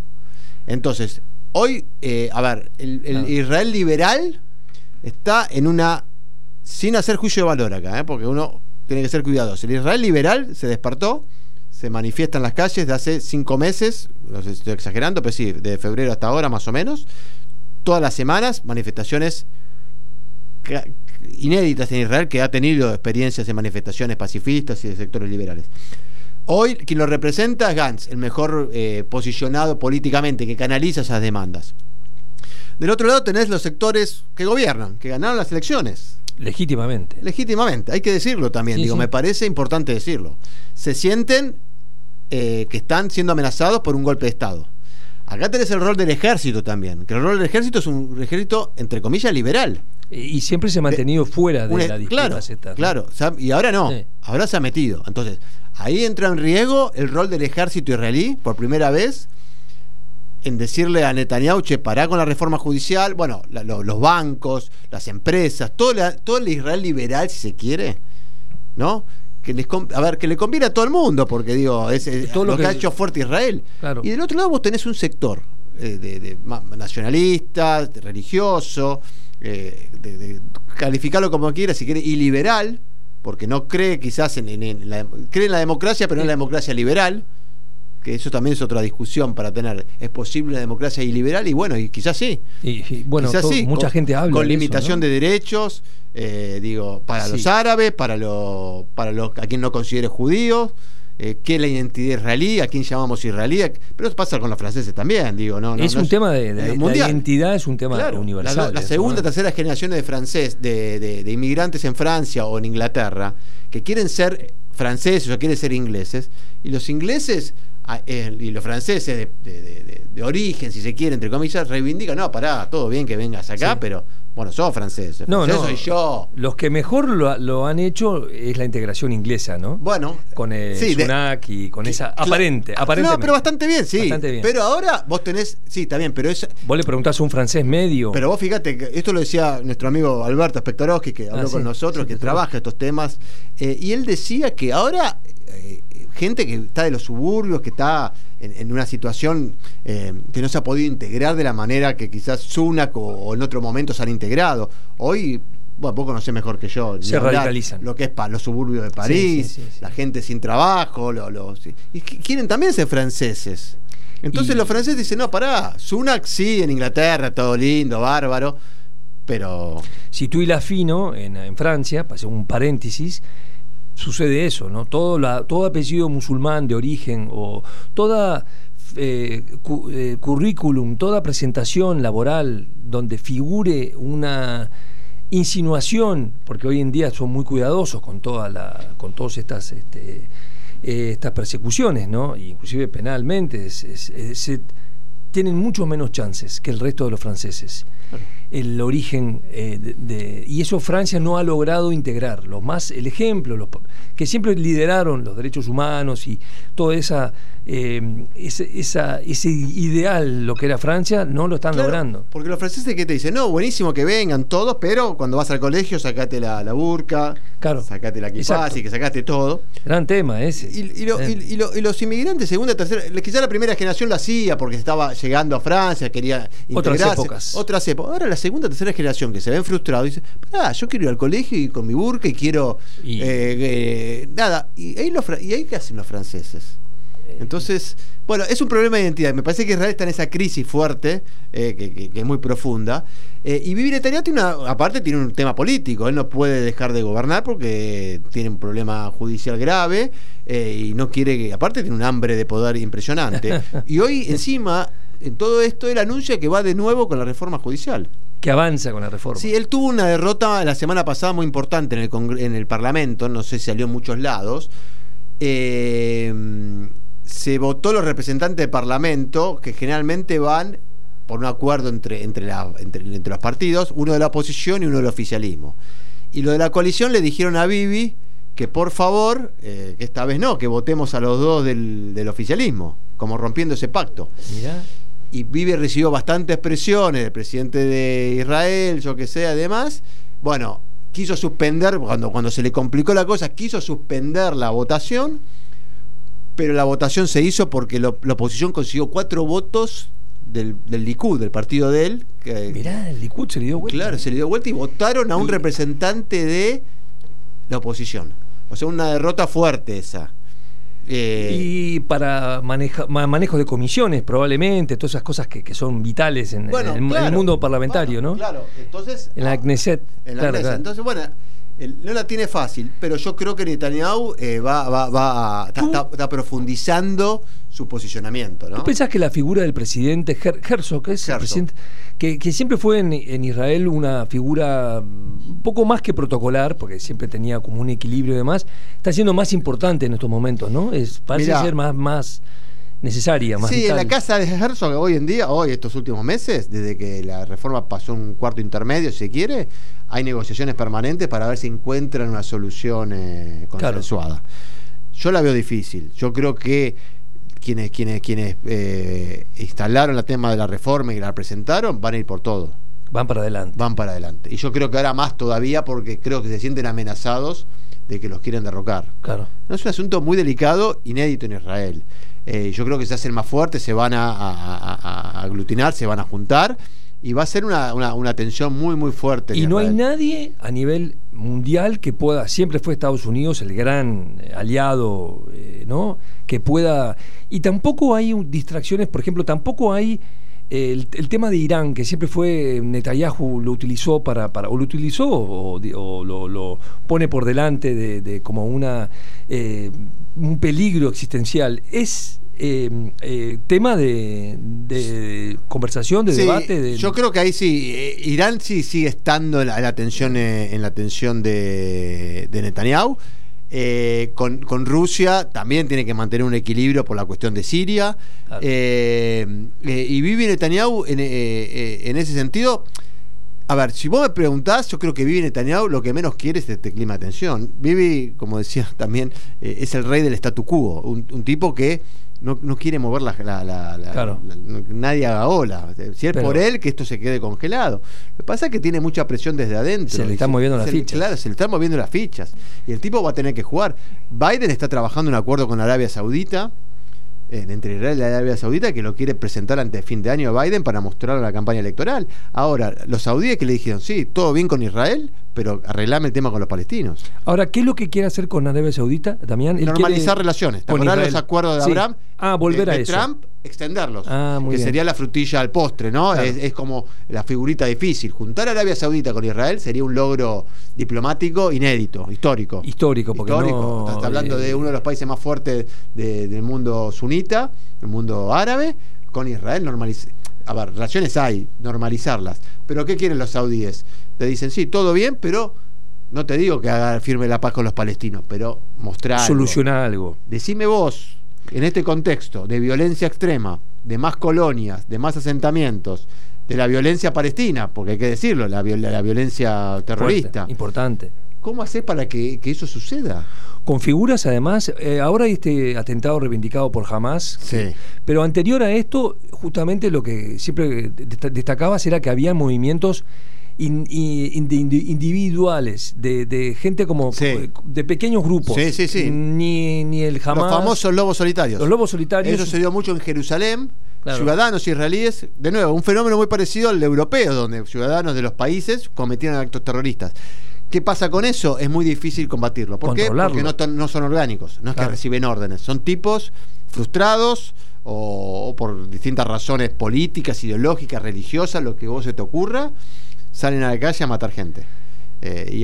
Entonces, hoy, eh, a ver, el, Israel liberal está en una. sin hacer juicio de valor acá, ¿eh? porque uno tiene que ser cuidadoso. El Israel liberal se despertó, se manifiesta en las calles de hace cinco meses, no sé si estoy exagerando, pero sí, de febrero hasta ahora más o menos. Todas las semanas, manifestaciones inéditas en Israel que ha tenido experiencias de manifestaciones pacifistas y de sectores liberales. Hoy quien lo representa es Gantz, el mejor eh, posicionado políticamente, que canaliza esas demandas. Del otro lado tenés los sectores que gobiernan, que ganaron las elecciones. Legítimamente. Legítimamente, hay que decirlo también, digo, me parece importante decirlo. Se sienten eh, que están siendo amenazados por un golpe de Estado. Acá tenés el rol del ejército también, que el rol del ejército es un ejército, entre comillas, liberal. Y siempre se ha mantenido fuera de la disputa. Claro, claro, y ahora no, ahora se ha metido. Entonces, Ahí entra en riesgo el rol del ejército israelí, por primera vez, en decirle a Netanyahu, che, pará con la reforma judicial, bueno, los bancos, las empresas, todo, todo el Israel liberal, si se quiere, ¿no? Que les, a ver, que le conviene a todo el mundo, porque digo, es, todo lo, que, ha hecho fuerte Israel. Y del otro lado vos tenés un sector eh, de, nacionalista, religioso, eh, de, calificarlo como quiera, si quiere, y liberal, porque no cree quizás en, la, cree en la democracia, pero no en la democracia liberal, que eso también es otra discusión para tener. ¿Es posible una democracia iliberal? Y bueno, y quizás sí. Y, bueno, mucha gente habla. Con limitación de derechos, eh, digo, para los árabes, para, los para los, a quien no considere judíos eh, qué es la identidad israelí, a quién llamamos israelí, pero eso pasa con los franceses también, digo, no, es un tema de, la identidad, es un tema universal. La, segunda, tercera generación de francés, de, inmigrantes en Francia o en Inglaterra, que quieren ser franceses o quieren ser ingleses, y los ingleses y los franceses de, origen, si se quiere, entre comillas, reivindican, no, pará, todo bien que vengas acá, pero bueno, sos francés. No, no. soy yo. Los que mejor lo, han hecho es la integración inglesa, ¿no? Bueno. Con el sí, Sunak y con esa aparente, aparente. No, pero bastante bien, sí. Pero ahora vos tenés. Sí, está bien, pero es. Vos le preguntás a un francés medio. Pero vos fíjate, que esto lo decía nuestro amigo Alberto Spectorowski, que habló ah, con nosotros, que trabaja estos temas. Eh, y él decía que ahora. Gente que está de los suburbios, que está en, una situación eh, que no se ha podido integrar de la manera que quizás Sunak o, en otro momento se han integrado. Hoy bueno, vos conocés mejor que yo. Se radicalizan. Lo que es para los suburbios de París, la gente sin trabajo, los, y quieren también ser franceses. Entonces los franceses dicen, no, pará, Sunak sí, en Inglaterra, todo lindo, bárbaro, pero... Si tú y la fino en, en Francia, pasé un paréntesis, sucede eso, ¿no? Todo, la, todo apellido musulmán de origen o toda eh, eh, currículum, toda presentación laboral donde figure una insinuación, porque hoy en día son muy cuidadosos con toda la, con todas estas este, eh, estas persecuciones, ¿no? inclusive penalmente, tienen mucho menos chances que el resto de los franceses el origen eh, de, y eso Francia no ha logrado integrar. Los más, el ejemplo, los, que siempre lideraron los derechos humanos y toda esa, eh, ese, esa, ese ideal, lo que era Francia, no lo están logrando. Porque los franceses que te dicen, no, buenísimo que vengan todos, pero cuando vas al colegio sacate la, la burka, claro. sacate la y que sacaste todo. Gran tema ese. Y, y, los inmigrantes, segunda, tercera, quizá la primera generación lo hacía porque estaba llegando a Francia, quería integrarse. Otras épocas. Otras épocas. Ahora las segunda, tercera generación que se ven frustrados, dice, yo quiero ir al colegio y con mi burka y quiero... Eh, eh, nada, y ahí, y ahí qué hacen los franceses. Eh, Entonces, bueno, es un problema de identidad. Me parece que Israel está en esa crisis fuerte, que, es muy profunda. y Bibi Netanyahu tiene una, aparte tiene un tema político. Él no puede dejar de gobernar porque tiene un problema judicial grave y no quiere que, aparte tiene un hambre de poder impresionante. y hoy encima, en todo esto, él anuncia que va de nuevo con la reforma judicial que avanza con la reforma. Sí, él tuvo una derrota la semana pasada muy importante en el, en el Parlamento, no sé si salió en muchos lados. Eh, se votó los representantes del Parlamento, que generalmente van por un acuerdo entre, entre, entre, los partidos, uno de la oposición y uno del oficialismo. Y lo de la coalición le dijeron a Bibi que por favor, eh, que esta vez no, que votemos a los dos del, del oficialismo, como rompiendo ese pacto. Y Bibi recibió bastantes presiones del presidente de Israel, yo que sé, además. Bueno, quiso suspender, cuando, cuando se le complicó la cosa, quiso suspender la votación, pero la votación se hizo porque la oposición consiguió cuatro votos del, del Likud, del partido de él. Que, Mirá, el Likud se le dio vuelta. Claro, se le dio vuelta y votaron a un representante de la oposición. O sea, una derrota fuerte esa. Eh, y para manejo de comisiones, probablemente, todas esas cosas que, son vitales en, el, mundo parlamentario, ¿no? Claro, entonces. En la ah, Knesset. En la Knesset. Entonces, bueno, no la tiene fácil, pero yo creo que Netanyahu eh, va, va, va está, profundizando su posicionamiento. ¿no? ¿Tú pensás que la figura del presidente Herzog, es presidente, que, siempre fue en, Israel una figura un poco más que protocolar, porque siempre tenía como un equilibrio y demás, está siendo más importante en estos momentos, ¿no? Es, parece ser más, más necesaria, más Sí, en la casa de Herzog hoy en día, hoy estos últimos meses, desde que la reforma pasó un cuarto intermedio, si se quiere, hay negociaciones permanentes para ver si encuentran una solución eh, consensuada. Yo la veo difícil. Yo creo que quienes, quienes, quienes eh, instalaron el tema de la reforma y la presentaron van a ir por todo. Van para adelante. Van para adelante. Y yo creo que ahora más todavía porque creo que se sienten amenazados de que los quieren derrocar. Claro. No es un asunto muy delicado, inédito en Israel. Eh, yo creo que se hacen más fuertes, se van a, aglutinar, se van a juntar y va a ser una, una, tensión muy, muy fuerte. Y no hay nadie a nivel mundial que pueda, siempre fue Estados Unidos el gran aliado, eh, ¿no? Que pueda. Y tampoco hay distracciones, por ejemplo, tampoco hay. El, tema de Irán, que siempre fue Netanyahu lo utilizó para, para o lo utilizó o, lo, pone por delante de, como una eh, un peligro existencial. Es eh, eh, tema de, conversación, de debate. Yo creo que ahí sí, Irán sí sigue estando en la, atención en la atención de, de Netanyahu. Con, Rusia también tiene que mantener un equilibrio por la cuestión de Siria. y vive Netanyahu en, en ese sentido a ver, si vos me preguntás, yo creo que Vivi Netanyahu lo que menos quiere es este clima de tensión. Vivi, como decía también, eh, es el rey del statu quo, un, tipo que no, quiere mover la, la, nadie haga ola. Si es por él, que esto se quede congelado. Lo que pasa es que tiene mucha presión desde adentro. Se le están moviendo las fichas. Claro, se le están moviendo las fichas. Y el tipo va a tener que jugar. Biden está trabajando un acuerdo con Arabia Saudita entre Israel y Arabia Saudita que lo quiere presentar ante fin de año a Biden para mostrar la campaña electoral. Ahora, los saudíes que le dijeron, sí, todo bien con Israel, pero arreglame el tema con los palestinos. Ahora, ¿qué es lo que quiere hacer con Arabia Saudita, también Normalizar relaciones. Con los acuerdos de Abraham? Ah, volver a eso. Trump, extenderlos. Ah, que sería la frutilla al postre, ¿no? Es, como la figurita difícil. Juntar a Arabia Saudita con Israel sería un logro diplomático inédito, histórico. Histórico, porque histórico. Estás hablando de uno de los países más fuertes del mundo sunita, del mundo árabe, con Israel normalizar. A ver, relaciones hay, normalizarlas. Pero ¿qué quieren los saudíes? Te dicen, sí, todo bien, pero no te digo que haga firme la paz con los palestinos, pero mostrar. Solucionar algo. Decime vos, en este contexto de violencia extrema, de más colonias, de más asentamientos, de la violencia palestina, porque hay que decirlo, la, la violencia terrorista. importante. ¿Cómo hacer para que, eso suceda? Con figuras, además, eh, ahora hay este atentado reivindicado por Hamas, sí. pero anterior a esto, justamente lo que siempre destacaba era que había movimientos individuales, de, gente como de pequeños grupos. Sí, sí, sí. Ni, ni el jamás. Los famosos lobos solitarios. Los lobos solitarios. Eso se dio mucho en Jerusalén. Ciudadanos israelíes, de nuevo, un fenómeno muy parecido al europeo, donde ciudadanos de los países cometieron actos terroristas. ¿Qué pasa con eso? Es muy difícil combatirlo. ¿Por qué? Porque no, son orgánicos, no es que reciben órdenes, son tipos frustrados o, por distintas razones políticas, ideológicas, religiosas, lo que vos se te ocurra, salen a la calle a matar gente. Eh, y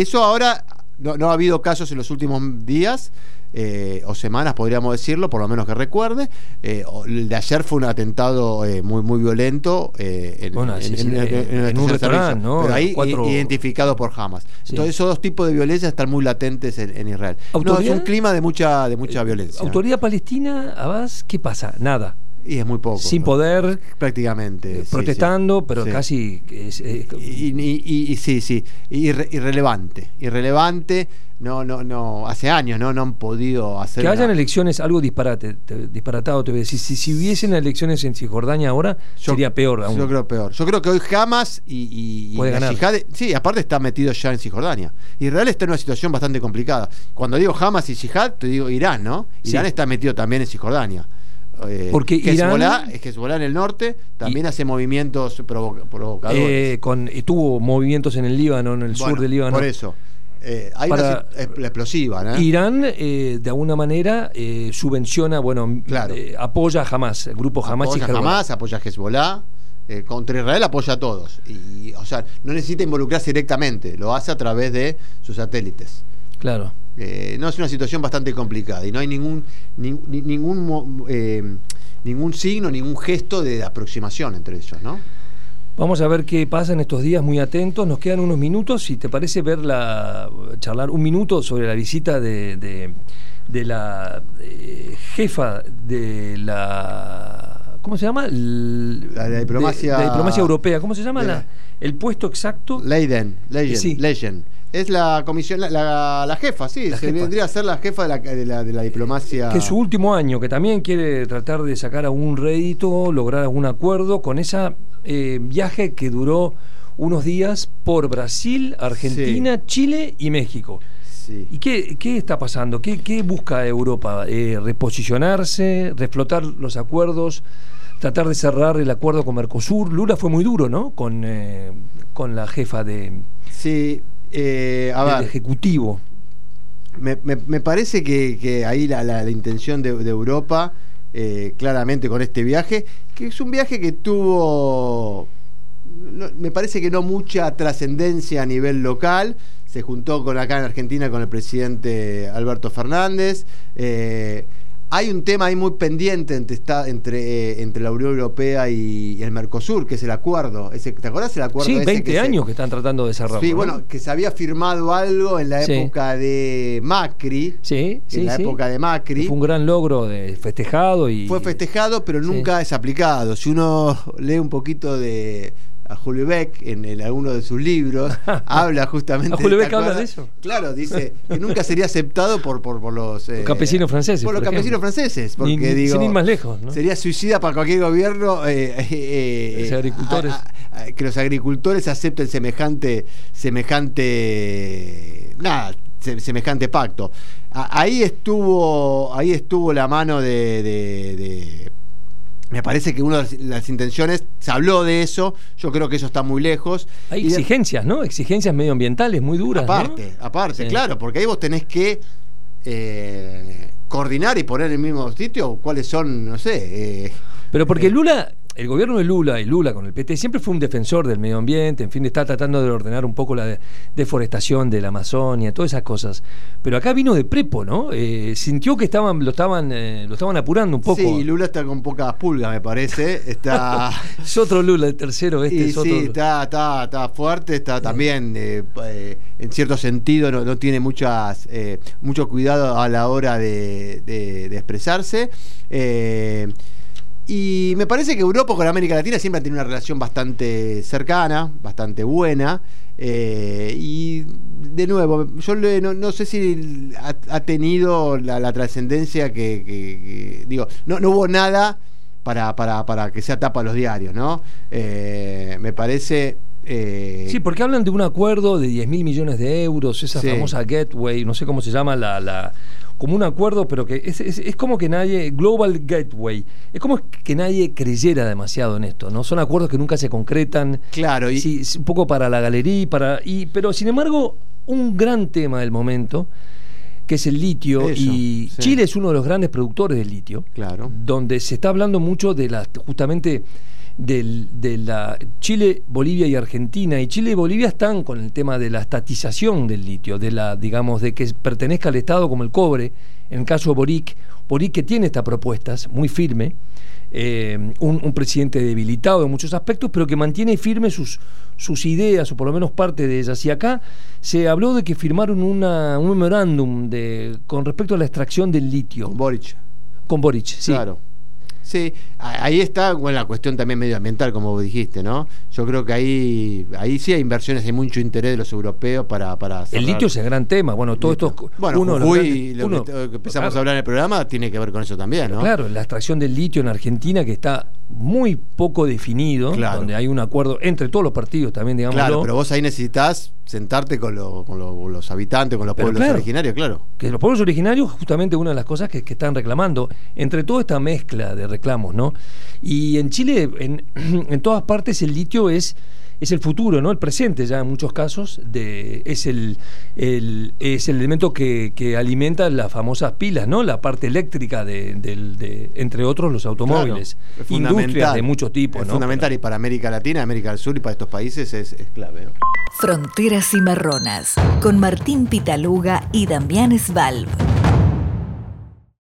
eso ahora no, ha habido casos en los últimos días eh, o semanas, podríamos decirlo, por lo menos que recuerde. Eh, el de ayer fue un atentado muy muy violento en, un restaurante, ¿no? Pero ahí identificado por Hamas. Entonces esos dos tipos de violencia están muy latentes en, Israel. No, es un clima de mucha, de mucha violencia. ¿Autoridad palestina, Abbas, qué pasa? Nada. Y es muy poco. Sin poder. Prácticamente. protestando, pero casi. y, sí, sí. irrelevante. Irrelevante no, no, no, hace años no, no han podido hacer. Que hayan elecciones, algo disparate, disparatado te voy a decir. Si, si hubiesen elecciones en Cisjordania ahora, sería peor aún. Yo creo peor. Yo creo que hoy Hamas y, Puede ganar. sí, aparte está metido ya en Cisjordania. Israel está en una situación bastante complicada. Cuando digo Hamas y Jihad, te digo Irán, ¿no? Irán está metido también en Cisjordania. Eh, Porque Irán, Hezbollah en el norte también hace movimientos provocadores. Eh, con, tuvo movimientos en el Líbano, en el sur del Líbano. Por eso. Eh, hay la explosiva, ¿no? Irán, eh, de alguna manera, eh, subvenciona, bueno, apoya jamás, el grupo Hamas apoya y Hamas, apoya a Hezbollah. contra Israel apoya a todos. Y, o sea, no necesita involucrarse directamente, lo hace a través de sus satélites. Claro. No es una situación bastante complicada y no hay ningún, ningún, ningún signo, ningún gesto de aproximación entre ellos, ¿no? Vamos a ver qué pasa en estos días, muy atentos. Nos quedan unos minutos. Si te parece ver la, charlar un minuto sobre la visita de, de, la eh, jefa de la. ¿Cómo se llama? la, diplomacia. De, diplomacia europea. ¿Cómo se llama? La, el puesto exacto. Leiden. Leiden. Es la comisión, la, jefa, sí, se vendría a ser la jefa de la, de la, diplomacia. Que su último año, que también quiere tratar de sacar algún rédito, lograr algún acuerdo con esa eh, viaje que duró unos días por Brasil, Argentina, Chile y México. ¿Y qué, está pasando? ¿Qué, busca Europa? Eh, ¿Reposicionarse? ¿Reflotar los acuerdos? ¿Tratar de cerrar el acuerdo con Mercosur? Lula fue muy duro, ¿no? Con, eh, con la jefa de, sí, a Ejecutivo. Me, parece que, ahí la, intención de, de Europa eh, claramente con este viaje, que es un viaje que tuvo, me parece que no mucha trascendencia a nivel local. Se juntó con acá en Argentina con el presidente Alberto Fernández. Eh, hay un tema ahí muy pendiente entre, está, entre, eh, entre la Unión Europea y, el Mercosur, que es el acuerdo. Ese, ¿Te acuerdas el acuerdo? Sí, 20 años que están tratando de cerrarlo. Sí, bueno, que se había firmado algo en la época de Macri. Sí, sí. En la época de Macri. fue un gran logro de festejado y. Fue festejado, pero nunca es aplicado. Si uno lee un poquito de a Julio Beck en, alguno de sus libros, habla justamente. ¿A Julio Beck habla de eso? Claro, dice que nunca sería aceptado por, por, los, eh, campesinos franceses. Por los campesinos franceses. Porque, digo, sin ir más lejos. Sería suicida para cualquier gobierno eh, eh, los agricultores. que los agricultores acepten semejante. semejante nada, semejante pacto. ahí estuvo ahí estuvo la mano de me parece que una de las intenciones, se habló de eso, yo creo que eso está muy lejos. Hay exigencias, ¿no? Exigencias medioambientales muy duras. Aparte, aparte, claro, porque ahí vos tenés que eh, coordinar y poner en el mismo sitio cuáles son, no sé. Eh, Pero porque eh, Lula el gobierno de Lula y Lula con el PT siempre fue un defensor del medio ambiente, en fin, está tratando de ordenar un poco la deforestación de la Amazonia, todas esas cosas. Pero acá vino de prepo, ¿no? Eh, sintió que estaban, lo estaban, eh, lo estaban apurando un poco. Sí, Lula está con pocas pulgas, me parece. Está. es otro Lula, el tercero, este es otro. Sí, está, está, está fuerte, está también, eh, en cierto sentido, no, tiene muchas, mucho cuidado a la hora de, de, de expresarse. Y me parece que Europa con América Latina siempre ha tenido una relación bastante cercana, bastante buena. Eh, y de nuevo, yo no, sé si ha, tenido la, trascendencia que, digo, no, hubo nada para, para, que sea tapa los diarios, ¿no? Eh, me parece... Eh, sí, porque hablan de un acuerdo de 10 mil millones de euros, esa famosa Gateway, no sé cómo se llama la, la como un acuerdo, pero que es, es, como que nadie, Global Gateway, es como que nadie creyera demasiado en esto, ¿no? Son acuerdos que nunca se concretan. Claro, y sí, un poco para la galería, para, y, pero sin embargo, un gran tema del momento, que es el litio, y Chile es uno de los grandes productores de litio, claro. donde se está hablando mucho de la, justamente de la Chile, Bolivia y Argentina. Y Chile y Bolivia están con el tema de la estatización del litio, de la, digamos, de que pertenezca al Estado como el cobre. En el caso de Boric, Boric que tiene estas propuestas muy firme, eh, un, presidente debilitado en muchos aspectos, pero que mantiene firme sus, sus ideas, o por lo menos parte de ellas. Y acá se habló de que firmaron una, un memorándum de, con respecto a la extracción del litio. Con Boric. Con Boric, sí. Claro. Sí, ahí está bueno, la cuestión también medioambiental, como dijiste, ¿no? Yo creo que ahí, ahí sí hay inversiones, hay mucho interés de los europeos para... para el litio es el gran tema, bueno, todo esto... Bueno, uno, lo, que, empezamos a hablar en el programa tiene que ver con eso también, ¿no? Claro, la extracción del litio en Argentina que está muy poco definido, donde hay un acuerdo entre todos los partidos también, digamos. Claro, pero vos ahí necesitas sentarte con, los habitantes, con los pueblos originarios, claro. Que los pueblos originarios, justamente una de las cosas que, que, están reclamando, entre toda esta mezcla de reclamos, ¿no? Y en Chile, en, en todas partes, el litio es es el futuro, ¿no? El presente ya en muchos casos de, es el, es el elemento que, alimenta las famosas pilas, ¿no? La parte eléctrica de, entre otros los automóviles. Industrias de muchos tipos, es Fundamental y para América Latina, América del Sur y para estos países es, clave. Fronteras y Marronas con Martín Pitaluga y Damián Svalv.